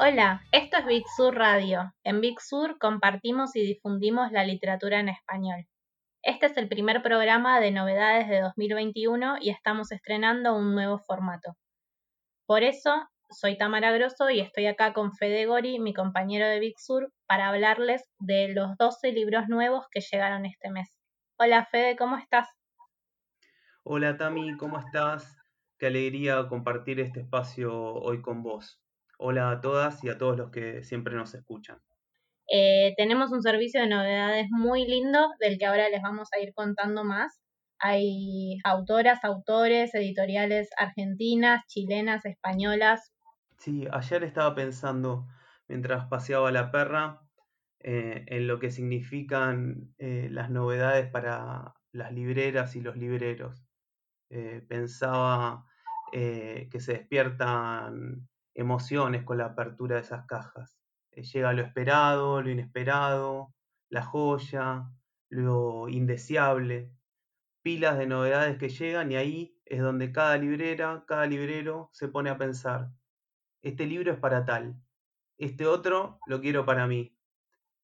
Hola, esto es Big Sur Radio. En Big Sur compartimos y difundimos la literatura en español. Este es el primer programa de novedades de 2021 y estamos estrenando un nuevo formato. Por eso, soy Tamara Grosso y estoy acá con Fede Gori, mi compañero de Big Sur, para hablarles de los 12 libros nuevos que llegaron este mes. Hola Fede, ¿cómo estás? Hola Tami, ¿cómo estás? Qué alegría compartir este espacio hoy con vos. Hola a todas y a todos los que siempre nos escuchan. Eh, tenemos un servicio de novedades muy lindo del que ahora les vamos a ir contando más. Hay autoras, autores, editoriales argentinas, chilenas, españolas. Sí, ayer estaba pensando, mientras paseaba la perra, eh, en lo que significan eh, las novedades para las libreras y los libreros. pensaba que se despiertan emociones con la apertura de esas cajas. Eh, llega lo esperado, lo inesperado, la joya, lo indeseable, pilas de novedades que llegan y ahí es donde cada librera, cada librero se pone a pensar, este libro es para tal, este otro lo quiero para mí.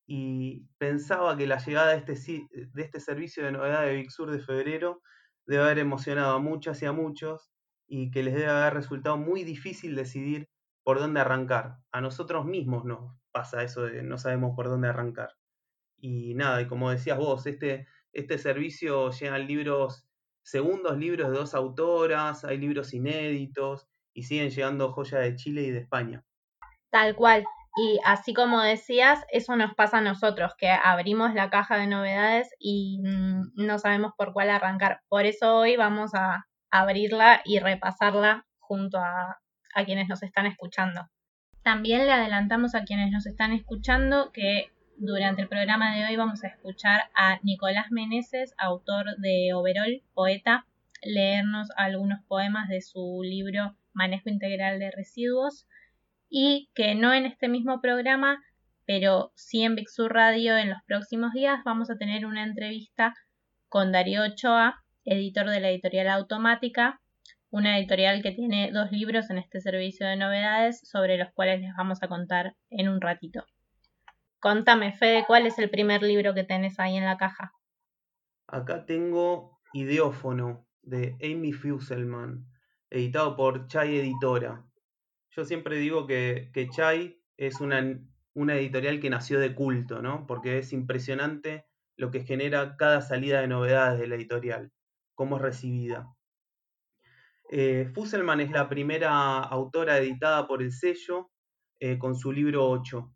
Y pensaba que la llegada de este, de este servicio de novedades de Big Sur de febrero debe haber emocionado a muchas y a muchos y que les debe haber resultado muy difícil decidir por dónde arrancar. A nosotros mismos nos pasa eso de no sabemos por dónde arrancar. Y nada, y como decías vos, este, este servicio llegan libros, segundos libros de dos autoras, hay libros inéditos y siguen llegando joyas de Chile y de España. Tal cual. Y así como decías, eso nos pasa a nosotros, que abrimos la caja de novedades y mm, no sabemos por cuál arrancar. Por eso hoy vamos a abrirla y repasarla junto a, a quienes nos están escuchando. También le adelantamos a quienes nos están escuchando que durante el programa de hoy vamos a escuchar a Nicolás Meneses, autor de Overol, poeta, leernos algunos poemas de su libro Manejo Integral de Residuos y que no en este mismo programa, pero sí en Bixur Radio en los próximos días vamos a tener una entrevista con Darío Ochoa, editor de la editorial Automática, una editorial que tiene dos libros en este servicio de novedades sobre los cuales les vamos a contar en un ratito. Contame, Fede, ¿cuál es el primer libro que tenés ahí en la caja? Acá tengo Ideófono de Amy Fusselman, editado por Chai Editora. Yo siempre digo que, que Chai es una, una editorial que nació de culto, ¿no? Porque es impresionante lo que genera cada salida de novedades de la editorial, cómo es recibida. Eh, Fusselman es la primera autora editada por el sello eh, con su libro 8.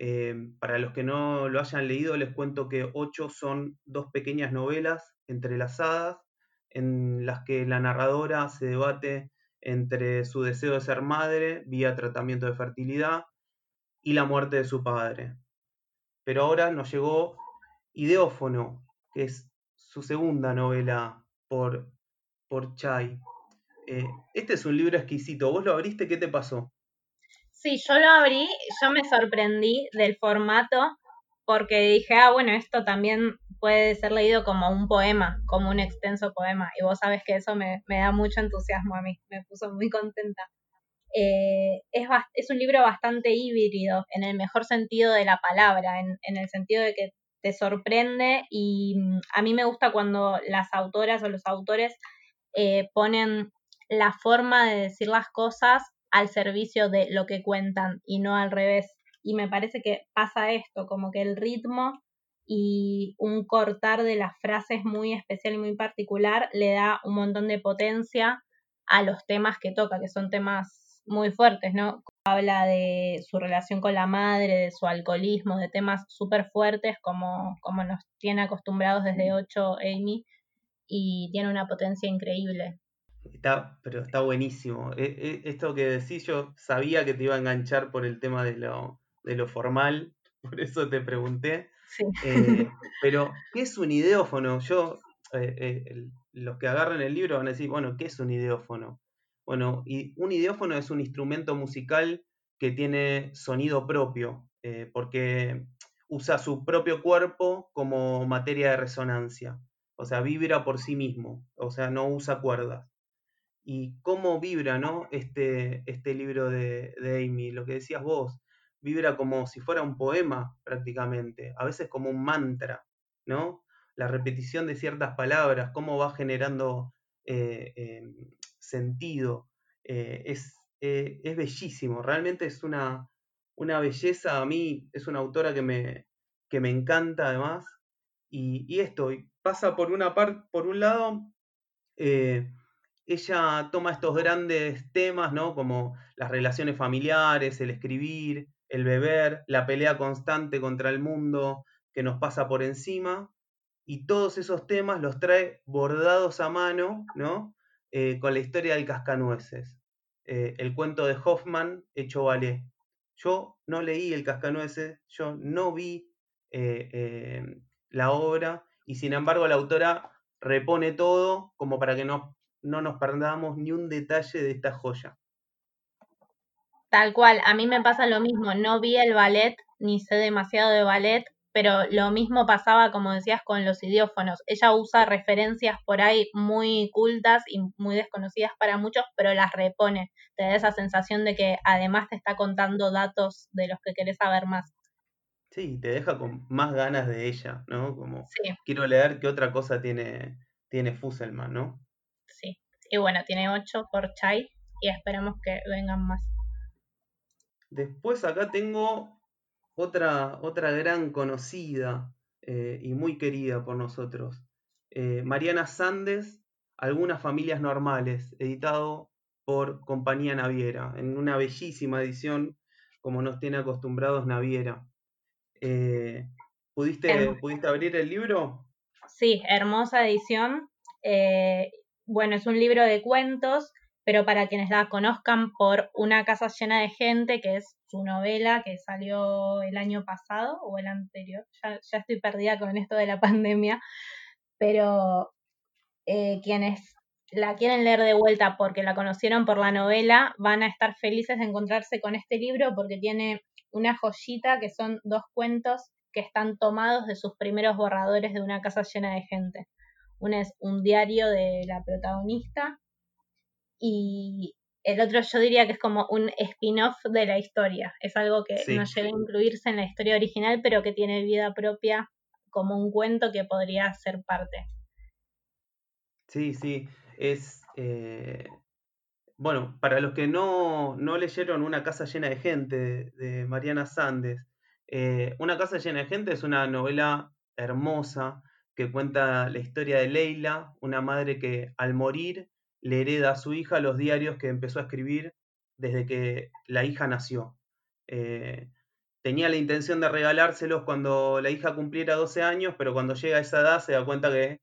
Eh, para los que no lo hayan leído, les cuento que 8 son dos pequeñas novelas entrelazadas en las que la narradora se debate entre su deseo de ser madre vía tratamiento de fertilidad y la muerte de su padre. Pero ahora nos llegó Ideófono, que es su segunda novela por, por Chai. Eh, este es un libro exquisito. ¿Vos lo abriste? ¿Qué te pasó? Sí, yo lo abrí, yo me sorprendí del formato porque dije, ah, bueno, esto también puede ser leído como un poema, como un extenso poema. Y vos sabes que eso me, da mucho entusiasmo a mí, me puso muy contenta. Eh, es, es, un libro bastante híbrido, en el mejor sentido de la palabra, en, en el sentido de que te sorprende y mm, a mí me gusta cuando las autoras o los autores eh, ponen la forma de decir las cosas al servicio de lo que cuentan y no al revés. Y me parece que pasa esto, como que el ritmo y un cortar de las frases muy especial y muy particular le da un montón de potencia a los temas que toca, que son temas muy fuertes, ¿no? Habla de su relación con la madre, de su alcoholismo, de temas súper fuertes como, como nos tiene acostumbrados desde 8 Amy y tiene una potencia increíble. Está, pero está buenísimo. E, e, esto que decís, yo sabía que te iba a enganchar por el tema de lo, de lo formal, por eso te pregunté. Eh, pero, ¿qué es un ideófono? Yo, eh, eh, los que agarren el libro van a decir, bueno, ¿qué es un ideófono? Bueno, y un ideófono es un instrumento musical que tiene sonido propio, porque usa su propio cuerpo como materia de resonancia. O sea, vibra por sí mismo, o sea, no usa cuerdas y cómo vibra, ¿no? Este, este libro de, de Amy, lo que decías vos, vibra como si fuera un poema prácticamente, a veces como un mantra, ¿no? La repetición de ciertas palabras, cómo va generando eh, em, sentido, eh, es, eh, es, bellísimo, realmente es una, una, belleza, a mí es una autora que me, que me encanta además, y, y esto, pasa por una parte, por un lado, ella toma estos grandes temas, ¿no? Como las relaciones familiares, el escribir, el beber, la pelea constante contra el mundo que nos pasa por encima, y todos esos temas los trae bordados a mano, ¿no? Eh, con la historia del cascanueces, eh, el cuento de Hoffman hecho ballet. Yo no leí el cascanueces, yo no vi eh, la obra, y sin embargo la autora repone todo como para que no, no nos perdamos ni un detalle de esta joya. Tal cual, a mí me pasa lo mismo, no vi el ballet, ni sé demasiado de ballet, pero lo mismo pasaba, como decías, con los idiófonos. Ella usa referencias por ahí muy cultas y muy desconocidas para muchos, pero las repone. Te da esa sensación de que además te está contando datos de los que querés saber más. Sí, te deja con más ganas de ella, ¿no? Como quiero leer qué otra cosa tiene, tiene Fusselman, ¿no? Y bueno, tiene ocho por Chai y esperamos que vengan más. Después acá tengo otra, otra gran conocida eh, y muy querida por nosotros. Eh, Mariana Sandes, Algunas familias normales, editado por Compañía Naviera, en una bellísima edición como nos tiene acostumbrados Naviera. Eh, ¿pudiste, ¿Pudiste abrir el libro? Sí, hermosa edición. Bueno, es un libro de cuentos pero para quienes la conozcan por Una casa llena de gente, que es su novela que salió el año pasado o el anterior, ya, estoy perdida con esto de la pandemia, pero eh, quienes la quieren leer de vuelta porque la conocieron por la novela, van a estar felices de encontrarse con este libro porque tiene una joyita que son dos cuentos que están tomados de sus primeros borradores de una casa llena de gente. Uno es un diario de la protagonista y el otro yo diría que es como un spin-off de la historia. Es algo que no llega a incluirse en la historia original, pero que tiene vida propia como un cuento que podría ser parte. Sí, sí. Es. Eh, bueno, para los que no, leyeron Una casa llena de gente de, Mariana Sandes, eh, Una casa llena de gente es una novela hermosa que cuenta la historia de Leila, una madre que al morir le hereda a su hija los diarios que empezó a escribir desde que la hija nació. Eh, tenía la intención de regalárselos cuando la hija cumpliera 12 años, pero cuando llega a esa edad se da cuenta que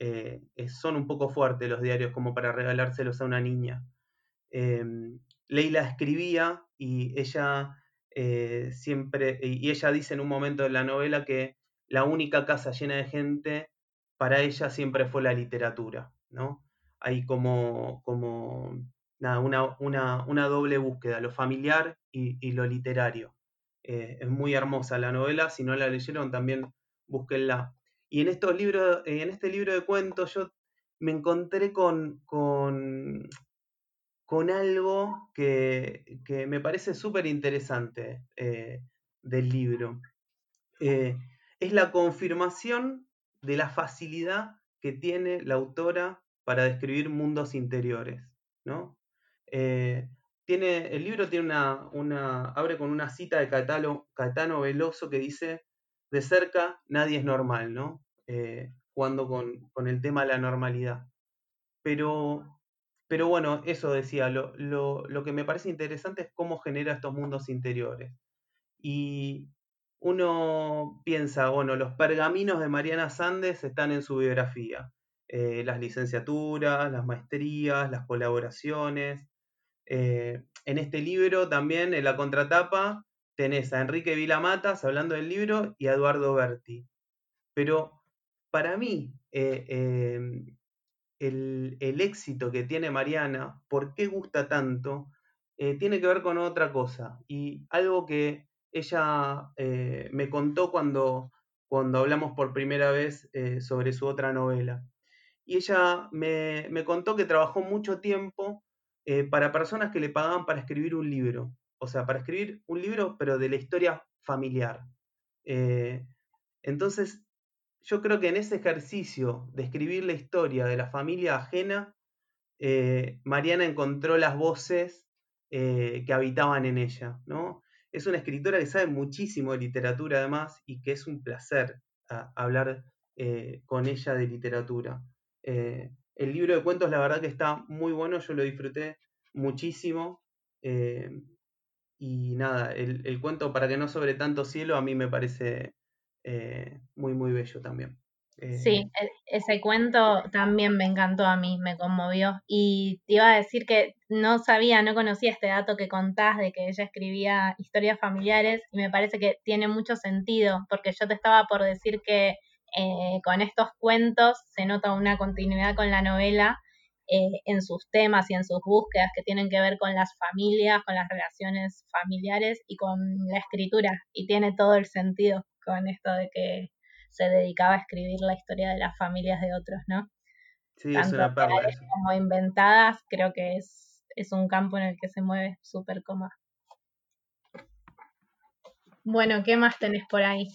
eh, son un poco fuertes los diarios como para regalárselos a una niña. Em, Leila escribía y ella eh, siempre, y ella dice en un momento de la novela que la única casa llena de gente para ella siempre fue la literatura, ¿no? hay como, como una, doble búsqueda, lo familiar y, lo literario. Eh, es muy hermosa la novela, si no la leyeron también búsquenla. Y en estos libros, en este libro de cuentos yo me encontré con, con, con algo que, me parece súper interesante eh, del libro. Eh, es la confirmación de la facilidad que tiene la autora para describir mundos interiores, ¿no? Eh, tiene, el libro tiene una, abre con una cita de Catano Veloso que dice, de cerca nadie es normal, ¿no? Eh, jugando con, el tema de la normalidad. Pero, pero bueno, eso decía, lo, lo, que me parece interesante es cómo genera estos mundos interiores. Y uno piensa, bueno, los pergaminos de Mariana Sandes están en su biografía. Eh, las licenciaturas, las maestrías, las colaboraciones. Eh, en este libro también, en la contratapa, tenés a Enrique Vilamatas hablando del libro y a Eduardo Berti. Pero para mí, eh, em, el, el, éxito que tiene Mariana, por qué gusta tanto, tiene que ver con otra cosa. Y algo que ella me contó cuando, cuando hablamos por primera vez sobre su otra novela y ella me, contó que trabajó mucho tiempo eh, para personas que le pagaban para escribir un libro, o sea, para escribir un libro, pero de la historia familiar. Eh, entonces, yo creo que en ese ejercicio de escribir la historia de la familia ajena, eh, Mariana encontró las voces que habitaban en ella, ¿no? Es una escritora que sabe muchísimo de literatura además y que es un placer hablar con ella de literatura. Eh, el libro de cuentos, la verdad que está muy bueno, yo lo disfruté muchísimo. Eh, y nada, el, cuento Para que no sobre tanto cielo a mí me parece eh, muy, muy bello también. Sí, e, ese cuento también me encantó a mí, me conmovió. Y te iba a decir que no sabía, no conocía este dato que contás de que ella escribía historias familiares y me parece que tiene mucho sentido, porque yo te estaba por decir que eh, con estos cuentos se nota una continuidad con la novela eh, en sus temas y en sus búsquedas que tienen que ver con las familias, con las relaciones familiares y con la escritura. Y tiene todo el sentido con esto de que se dedicaba a escribir la historia de las familias de otros, ¿no? Sí, Tanto es como inventadas, creo que es, es un campo en el que se mueve súper cómoda. Bueno, ¿qué más tenés por ahí?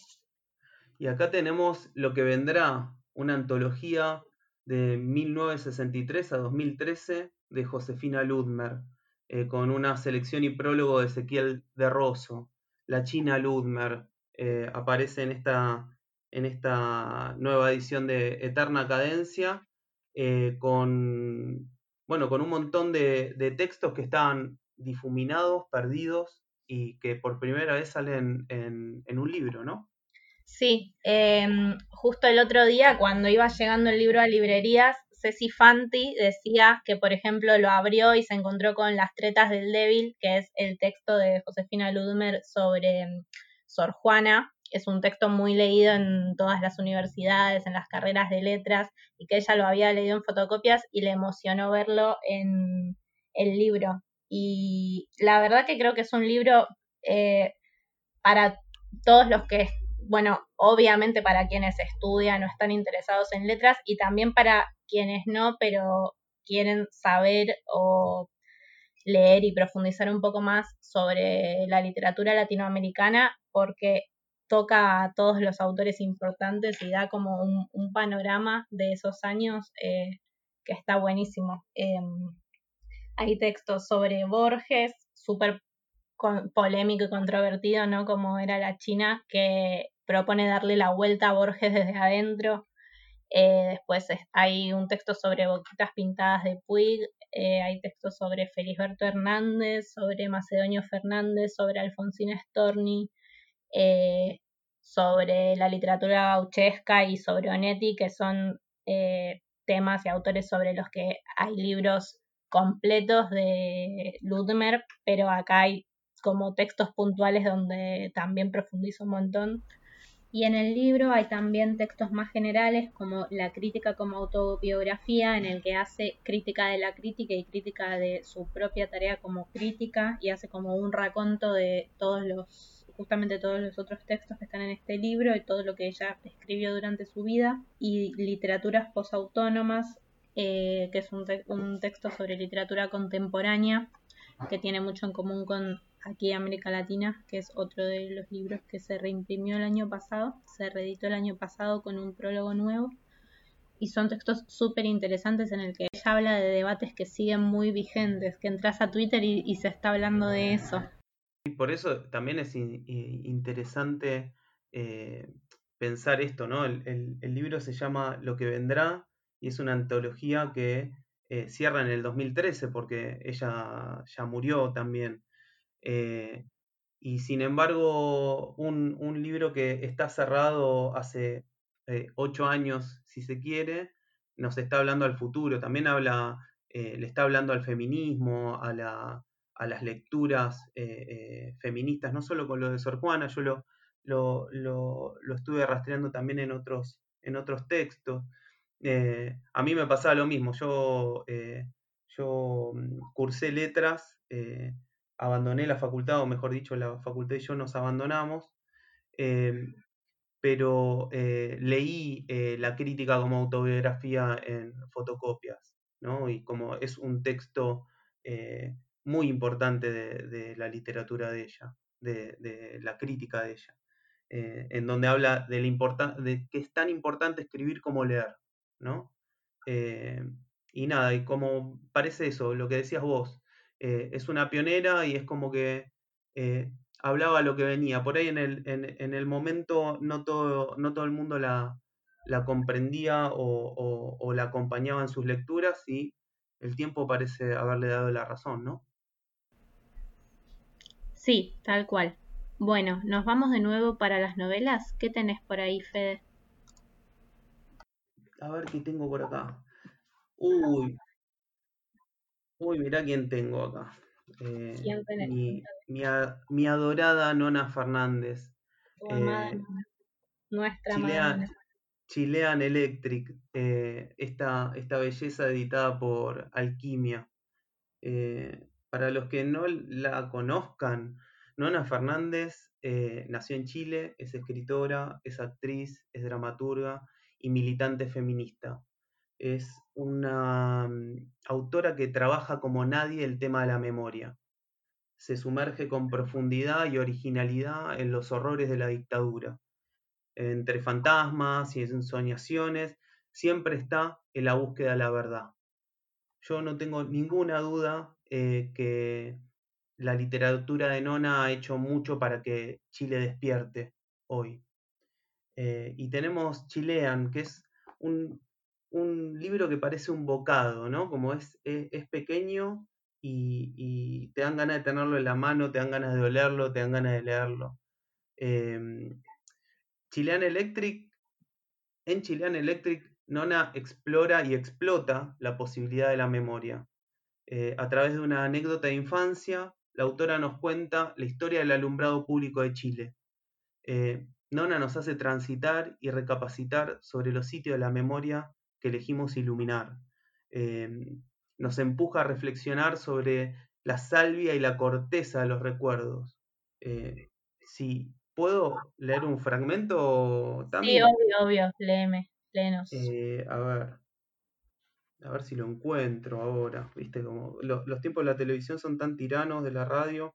Y acá tenemos lo que vendrá, una antología de 1963 a 2013 de Josefina Ludmer, eh, con una selección y prólogo de Ezequiel de Rosso. La China Ludmer eh, aparece en esta, en esta nueva edición de Eterna Cadencia, eh, con, bueno, con un montón de, textos que estaban difuminados, perdidos, y que por primera vez salen en, un libro, ¿no? Sí, em, justo el otro día cuando iba llegando el libro a librerías, Ceci Fanti decía que, por ejemplo, lo abrió y se encontró con Las tretas del débil, que es el texto de Josefina Ludmer sobre em, Sor Juana. Es un texto muy leído en todas las universidades, en las carreras de letras, y que ella lo había leído en fotocopias y le emocionó verlo en el libro. Y la verdad que creo que es un libro eh, para todos los que bueno, obviamente para quienes estudian o están interesados en letras y también para quienes no, pero quieren saber o leer y profundizar un poco más sobre la literatura latinoamericana porque toca a todos los autores importantes y da como un, panorama de esos años eh, que está buenísimo. Em, hay textos sobre Borges, súper polémico y controvertido, ¿no? Como era la China, que propone darle la vuelta a Borges desde adentro. Eh, después hay un texto sobre boquitas pintadas de Puig, eh, hay textos sobre Felisberto Hernández, sobre Macedonio Fernández, sobre Alfonsina Storni, eh, sobre la literatura gauchesca y sobre Onetti, que son temas y autores sobre los que hay libros completos de Ludmer, pero acá hay como textos puntuales donde también profundizo un montón. Y en el libro hay también textos más generales como la crítica como autobiografía, en el que hace crítica de la crítica y crítica de su propia tarea como crítica y hace como un raconto de todos los, justamente todos los otros textos que están en este libro y todo lo que ella escribió durante su vida. Y literaturas posautónomas, eh, que es un, un texto sobre literatura contemporánea que tiene mucho en común con aquí América Latina, que es otro de los libros que se reimprimió el año pasado, se reeditó el año pasado con un prólogo nuevo. Y son textos súper interesantes en el que ella habla de debates que siguen muy vigentes, que entras a Twitter y, se está hablando de eso. Por eso también es interesante eh, pensar esto, ¿no? El, libro se llama Lo que vendrá y es una antología que eh, cierra en el 2013 porque ella ya murió también. Eh, y sin embargo, un, libro que está cerrado hace eh, ocho años, si se quiere, nos está hablando al futuro, también habla, eh, le está hablando al feminismo, a, las lecturas feministas, no solo con lo de Sor Juana, yo lo, lo, estuve rastreando también en otros, en otros textos. a mí me pasaba lo mismo, yo, yo mm, cursé letras abandoné la facultad, o mejor dicho, la facultad y yo nos abandonamos. Pero eh, leí eh, la crítica como autobiografía en fotocopias, ¿no? Y como es un texto eh, muy importante de, la literatura de ella, de, la crítica de ella, en donde habla de, la de que es tan importante escribir como leer, ¿no? y nada, y como parece eso, lo que decías vos, es una pionera y es como que hablaba lo que venía. Por ahí en el, en, el momento no todo, no todo el mundo la, la comprendía o, la acompañaba en sus lecturas y el tiempo parece haberle dado la razón, ¿no? Sí, tal cual. Bueno, nos vamos de nuevo para las novelas. ¿Qué tenés por ahí, Fede? A ver qué tengo por acá. Uy. Uy, mirá quién tengo acá. Eh, mi, adorada Nona Fernández. Eh, nuestra Chilean, Chilean Electric, eh, esta, esta, belleza editada por Alquimia. Para los que no la conozcan, Nona Fernández nació en Chile, es escritora, es actriz, es dramaturga y militante feminista. Es una mm, autora que trabaja como nadie el tema de la memoria se sumerge con profundidad y originalidad en los horrores de la dictadura. Entre fantasmas y ensoñaciones, siempre está en la búsqueda de la verdad. Yo no tengo ninguna duda eh, que la literatura de Nona ha hecho mucho para que Chile despierte hoy. Eh, y tenemos Chilean, que es un, libro que parece un bocado, ¿no? Como es, es pequeño y, te dan ganas de tenerlo en la mano, te dan ganas de olerlo, te dan ganas de leerlo. Em, Chilean Electric, en Chilean Electric, Nona explora y explota la posibilidad de la memoria. Eh, a través de una anécdota de infancia, la autora nos cuenta la historia del alumbrado público de Chile. Eh, Nona nos hace transitar y recapacitar sobre los sitios de la memoria que elegimos iluminar. Em, nos empuja a reflexionar sobre la salvia y la corteza de los recuerdos. Eh, si puedo leer un fragmento también. Sí, obvio, obvio, léeme, léenos. Eh, a ver. A ver si lo encuentro ahora. Viste, como los, tiempos de la televisión son tan tiranos de la radio.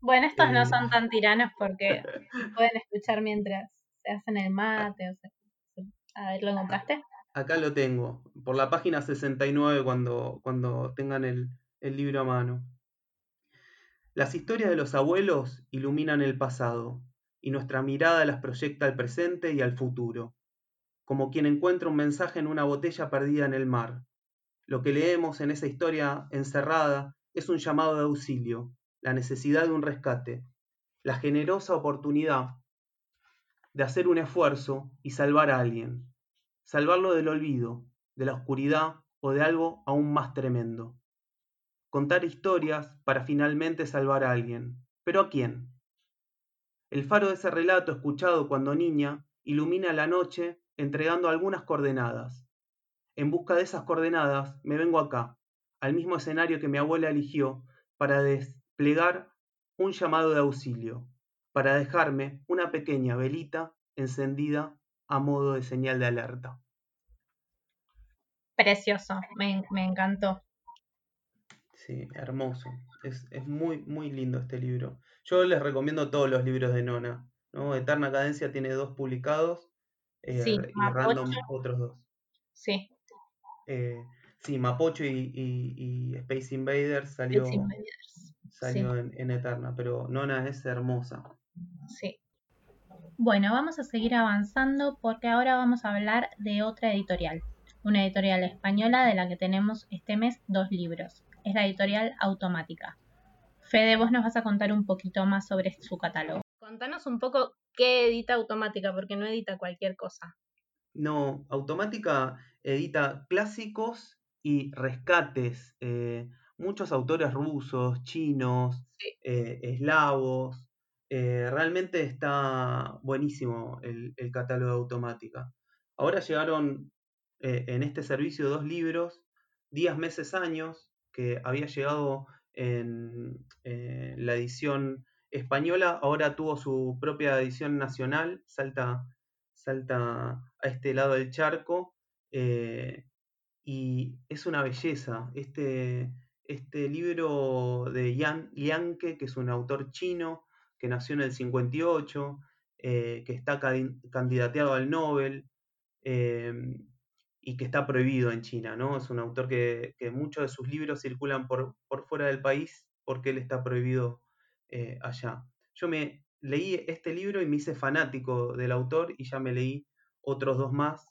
Bueno, estos no eh, son tan tiranos porque pueden escuchar mientras se hacen el mate. O a ver, ¿lo encontraste? Acá lo tengo, por la página 69 cuando, cuando tengan el, el libro a mano. Las historias de los abuelos iluminan el pasado y nuestra mirada las proyecta al presente y al futuro, como quien encuentra un mensaje en una botella perdida en el mar. Lo que leemos en esa historia encerrada es un llamado de auxilio, la necesidad de un rescate, la generosa oportunidad de hacer un esfuerzo y salvar a alguien, salvarlo del olvido, de la oscuridad o de algo aún más tremendo. Contar historias para finalmente salvar a alguien. ¿Pero a quién? El faro de ese relato escuchado cuando niña ilumina la noche entregando algunas coordenadas. En busca de esas coordenadas me vengo acá, al mismo escenario que mi abuela eligió para desplegar un llamado de auxilio, para dejarme una pequeña velita encendida a modo de señal de alerta. Precioso, me, encantó. Sí, hermoso. Es, muy, muy lindo este libro. Yo les recomiendo todos los libros de Nona. ¿no? Eterna Cadencia tiene dos publicados eh, y Random otros dos. Sí. Eh, sí, Mapocho y, Space Invaders salió, salió en Eterna, pero Nona es hermosa. Sí. Bueno, vamos a seguir avanzando porque ahora vamos a hablar de otra editorial, una editorial española de la que tenemos este mes dos libros. Es la editorial Automática. Fede, vos nos vas a contar un poquito más sobre su catálogo. Contanos un poco qué edita Automática, porque no edita cualquier cosa. No, Automática edita clásicos y rescates. Eh, muchos autores rusos, chinos, eh, eslavos, eh, realmente está buenísimo el, catálogo de automática. Ahora llegaron en este servicio dos libros, Días, Meses, Años, que había llegado en la edición española, ahora tuvo su propia edición nacional, salta, salta a este lado del charco, eh, y es una belleza. Este, este libro de Yan Lianke, que es un autor chino, que nació en el 58, eh, que está candidateado al Nobel em, y que está prohibido en China, ¿no? Es un autor que, muchos de sus libros circulan por, por, fuera del país porque él está prohibido eh, allá. Yo me leí este libro y me hice fanático del autor y ya me leí otros dos más.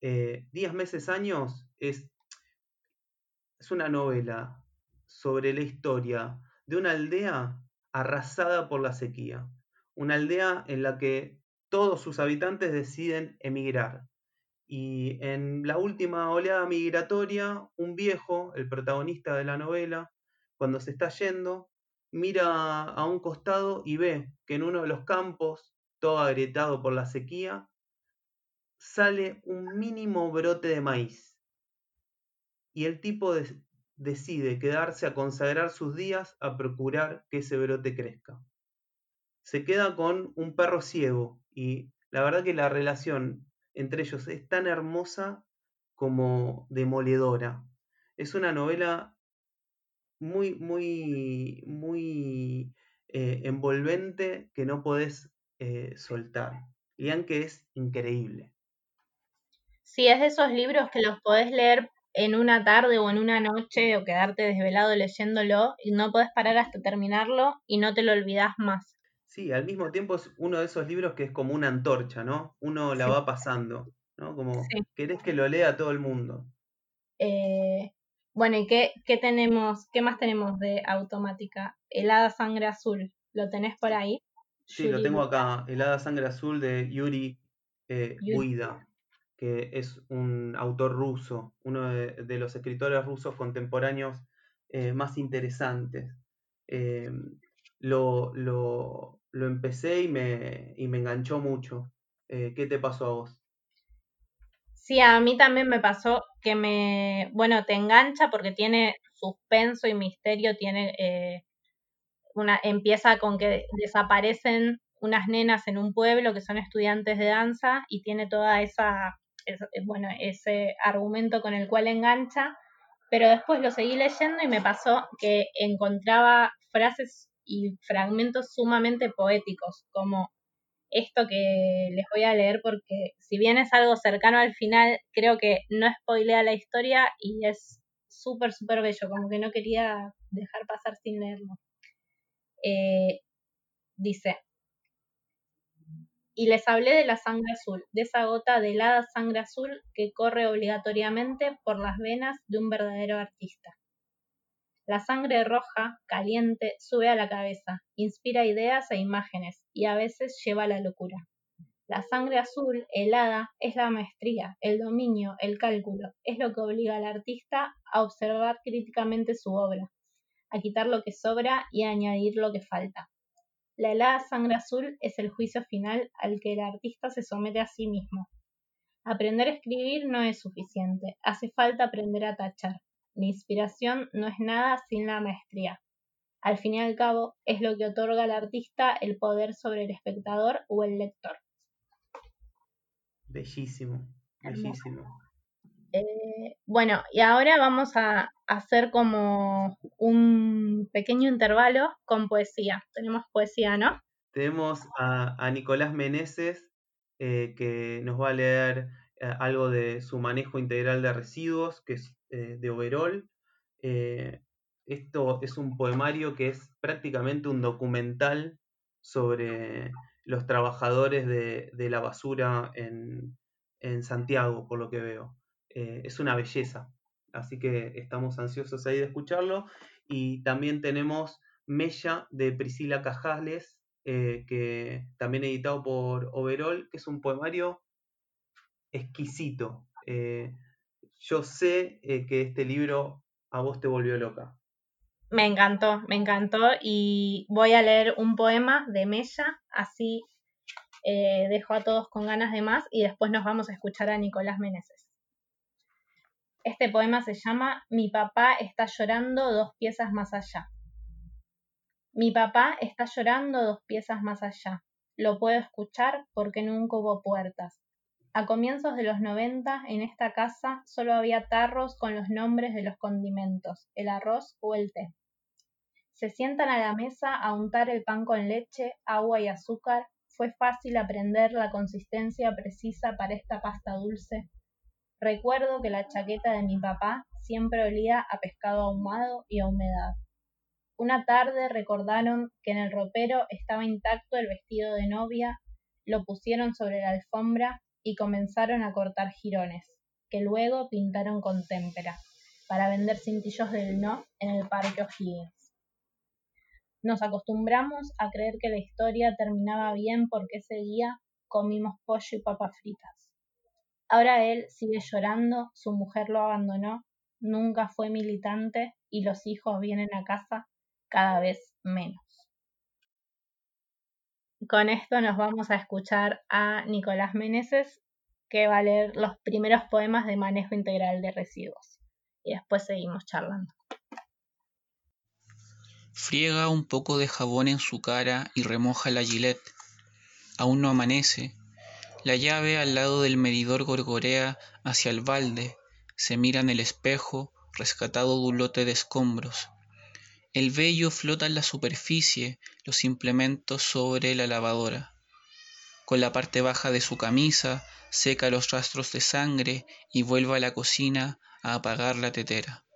Eh, Días, meses, años es, es una novela sobre la historia de una aldea arrasada por la sequía. Una aldea en la que todos sus habitantes deciden emigrar. Y en la última oleada migratoria, un viejo, el protagonista de la novela, cuando se está yendo, mira a un costado y ve que en uno de los campos, todo agrietado por la sequía, sale un mínimo brote de maíz. Y el tipo de, decide quedarse a consagrar sus días a procurar que ese brote crezca. Se queda con un perro ciego y la verdad que la relación entre ellos es tan hermosa como demoledora. Es una novela muy, muy, muy eh, envolvente que no podés eh, soltar. Lean que es increíble. Sí, es de esos libros que los podés leer en una tarde o en una noche o quedarte desvelado leyéndolo y no podés parar hasta terminarlo y no te lo olvidás más. Sí, al mismo tiempo es uno de esos libros que es como una antorcha, ¿no? Uno la va pasando, ¿no? Como querés que lo lea todo el mundo. Eh, bueno, ¿y qué, qué, tenemos, qué más tenemos de automática? Helada Sangre Azul, ¿lo tenés por ahí? Sí, lo tengo acá, Helada Sangre Azul de Yuri eh, que es un autor ruso, uno de, los escritores rusos contemporáneos eh, más interesantes. Eh, lo, lo, empecé y me, y me enganchó mucho. Eh, ¿Qué te pasó a vos? Sí, a mí también me pasó que me, bueno, te engancha porque tiene suspenso y misterio, tiene una, empieza con que desaparecen unas nenas en un pueblo que son estudiantes de danza y tiene toda esa eh, bueno, ese argumento con el cual engancha, pero después lo seguí leyendo y me pasó que encontraba frases y fragmentos sumamente poéticos, como esto que les voy a leer porque si bien es algo cercano al final, creo que no spoilea la historia y es súper, súper bello, como que no quería dejar pasar sin leerlo. Eh, dice, y les hablé de la sangre azul, de esa gota de helada sangre azul que corre obligatoriamente por las venas de un verdadero artista. La sangre roja, caliente, sube a la cabeza, inspira ideas e imágenes y a veces lleva a la locura. La sangre azul, helada, es la maestría, el dominio, el cálculo, es lo que obliga al artista a observar críticamente su obra, a quitar lo que sobra y a añadir lo que falta. La helada sangre azul es el juicio final al que el artista se somete a sí mismo. Aprender a escribir no es suficiente, hace falta aprender a tachar. La inspiración no es nada sin la maestría. Al fin y al cabo, es lo que otorga al artista el poder sobre el espectador o el lector. Bellísimo, bellísimo. Eh, bueno, y ahora vamos a hacer como un pequeño intervalo con poesía. Tenemos poesía, ¿no? Tenemos a, Nicolás Meneses, eh, que nos va a leer eh, algo de su manejo integral de residuos, que es de Overol. esto es un poemario que es prácticamente un documental sobre los trabajadores de, la basura en Santiago, por lo que veo. Eh, es una belleza. Así que estamos ansiosos ahí de escucharlo. Y también tenemos Mella de Priscila Cajales, eh, que también editado por Overall, que es un poemario exquisito. Eh, yo sé que este libro a vos te volvió loca. Me encantó, me encantó y voy a leer un poema de Mella, así dejo a todos con ganas de más y después nos vamos a escuchar a Nicolás Meneses. Este poema se llama Mi papá está llorando dos piezas más allá. Mi papá está llorando dos piezas más allá. Lo puedo escuchar porque nunca hubo puertas. A comienzos de los noventa, en esta casa solo había tarros con los nombres de los condimentos, el arroz o el té. Se sientan a la mesa a untar el pan con leche, agua y azúcar. Fue fácil aprender la consistencia precisa para esta pasta dulce. Recuerdo que la chaqueta de mi papá siempre olía a pescado ahumado y a humedad. Una tarde recordaron que en el ropero estaba intacto el vestido de novia, lo pusieron sobre la alfombra y comenzaron a cortar jirones, que luego pintaron con témpera, para vender cintillos del no en el parque O'Higgins. Nos acostumbramos a creer que la historia terminaba bien porque ese día comimos pollo y papas fritas. Ahora él sigue llorando, su mujer lo abandonó, nunca fue militante y los hijos vienen a casa cada vez menos. Con esto nos vamos a escuchar a Nicolás Meneses, que va a leer los primeros poemas de manejo integral de residuos. Y después seguimos charlando. Friega un poco de jabón en su cara y remoja la gilet. Aún no amanece. La llave al lado del medidor gorgorea hacia el balde. Se mira en el espejo, rescatado de un lote de escombros. El vello flota en la superficie, los implementos sobre la lavadora. Con la parte baja de su camisa seca los rastros de sangre y vuelve a la cocina a apagar la tetera.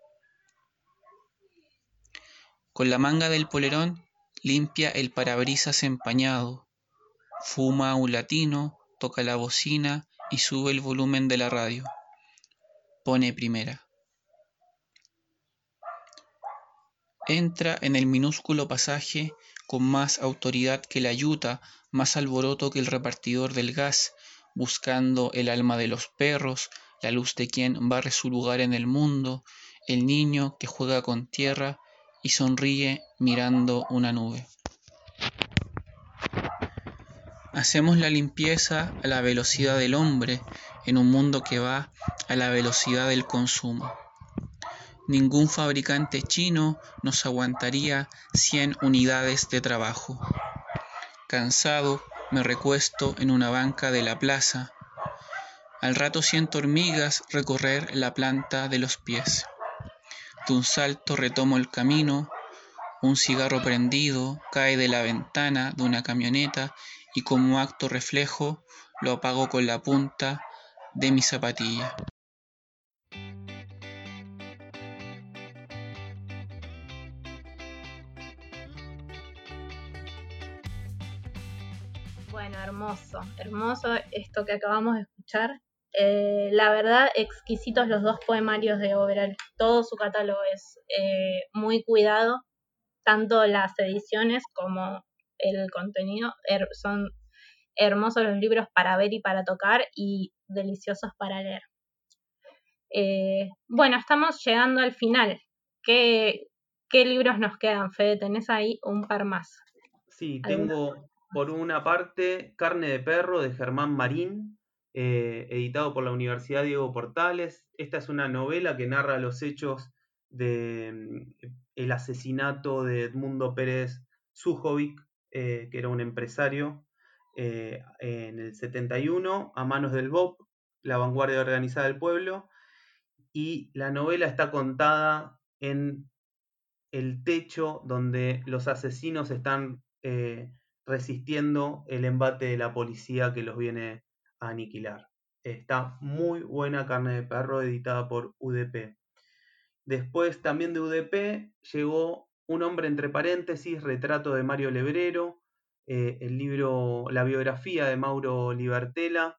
Con la manga del polerón limpia el parabrisas empañado, fuma un latino, toca la bocina y sube el volumen de la radio. Pone primera. Entra en el minúsculo pasaje con más autoridad que la yuta, más alboroto que el repartidor del gas, buscando el alma de los perros, la luz de quien barre su lugar en el mundo, el niño que juega con tierra y sonríe mirando una nube. Hacemos la limpieza a la velocidad del hombre en un mundo que va a la velocidad del consumo. Ningún fabricante chino nos aguantaría 100 unidades de trabajo. Cansado, me recuesto en una banca de la plaza. Al rato siento hormigas recorrer la planta de los pies. De un salto retomo el camino, un cigarro prendido cae de la ventana de una camioneta y como acto reflejo lo apago con la punta de mi zapatilla. Hermoso, hermoso esto que acabamos de escuchar. Eh, la verdad, exquisitos los dos poemarios de Overall. Todo su catálogo es eh, muy cuidado, tanto las ediciones como el contenido. son hermosos los libros para ver y para tocar y deliciosos para leer. Eh, bueno, estamos llegando al final. ¿Qué, ¿Qué libros nos quedan, Fede? Tenés ahí un par más. Sí, tengo por una parte, Carne de Perro de Germán Marín, eh, editado por la Universidad Diego Portales. Esta es una novela que narra los hechos del mm, asesinato de Edmundo Pérez Sujovic, eh, que era un empresario, eh, en el 71, a manos del BOP, la vanguardia organizada del pueblo. Y la novela está contada en el techo donde los asesinos están resistiendo el embate de la policía que los viene a aniquilar. Está muy buena carne de perro editada por UDP. Después también de UDP llegó Un hombre entre paréntesis, retrato de Mario Lebrero, eh, el libro, la biografía de Mauro Libertela.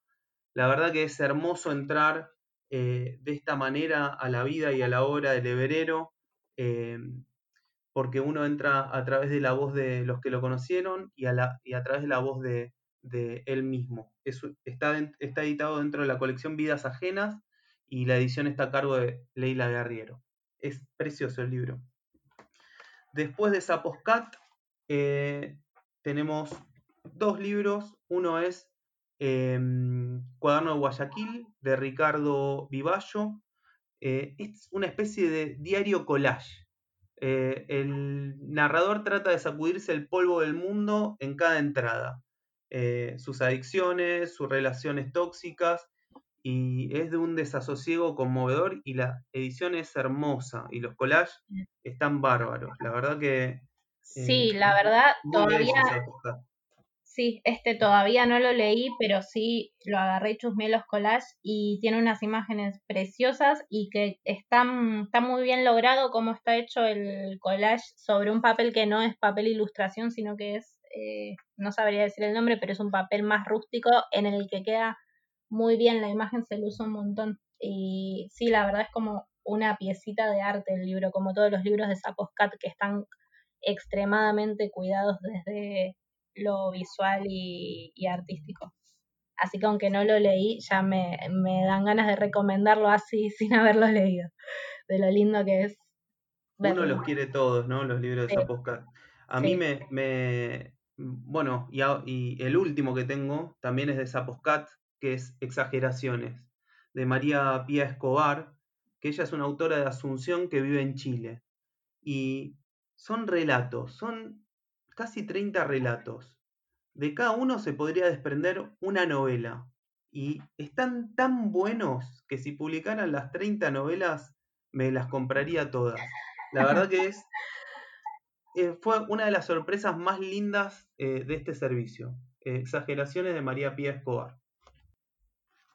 La verdad que es hermoso entrar eh, de esta manera a la vida y a la obra de Lebrero. Eh, porque uno entra a través de la voz de los que lo conocieron y a, través de la voz de, él mismo. está, editado dentro de la colección Vidas Ajenas y la edición está a cargo de Leila Guerriero. Es precioso el libro. Después de Saposcat eh, tenemos dos libros. Uno es em, Cuaderno de Guayaquil de Ricardo Vivallo. Eh, es una especie de diario collage Eh, el narrador trata de sacudirse el polvo del mundo en cada entrada. Eh, sus adicciones, sus relaciones tóxicas, y es de un desasosiego conmovedor y la edición es hermosa y los collages están bárbaros. La verdad que... Sí, eh, la verdad todavía... Sí, este todavía no lo leí, pero sí lo agarré chusmé los collages y tiene unas imágenes preciosas y que están, está muy bien logrado cómo está hecho el collage sobre un papel que no es papel ilustración, sino que es, eh, no sabría decir el nombre, pero es un papel más rústico en el que queda muy bien la imagen, se usa un montón. Y sí, la verdad es como una piecita de arte el libro, como todos los libros de Saposcat que están extremadamente cuidados desde lo visual y, artístico. Así que aunque no lo leí, ya me, dan ganas de recomendarlo así sin haberlo leído, de lo lindo que es. Uno los quiere todos, ¿no? Los libros de Zaposcat. A mí me, me, bueno, y, y, el último que tengo también es de Zaposcat, que es Exageraciones, de María Pía Escobar, que ella es una autora de Asunción que vive en Chile. Y son relatos, son casi 30 relatos. De cada uno se podría desprender una novela. Y están tan buenos que si publicaran las 30 novelas, me las compraría todas. La verdad que es eh, fue una de las sorpresas más lindas eh, de este servicio. Exageraciones de María Pía Escobar.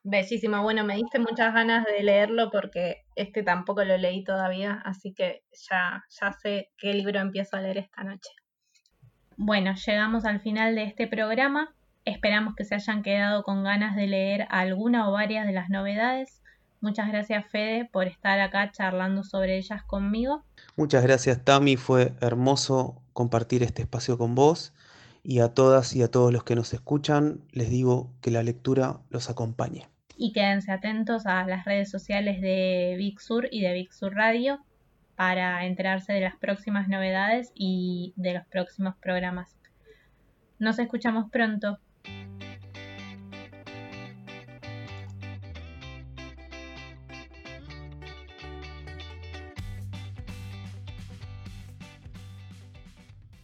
Bellísimo, bueno, me diste muchas ganas de leerlo porque este tampoco lo leí todavía, así que ya, ya sé qué libro empiezo a leer esta noche. Bueno, llegamos al final de este programa. Esperamos que se hayan quedado con ganas de leer alguna o varias de las novedades. Muchas gracias Fede por estar acá charlando sobre ellas conmigo. Muchas gracias Tami, fue hermoso compartir este espacio con vos y a todas y a todos los que nos escuchan les digo que la lectura los acompañe y quédense atentos a las redes sociales de Big Sur y de Big Sur Radio para enterarse de las próximas novedades y de los próximos programas. Nos escuchamos pronto.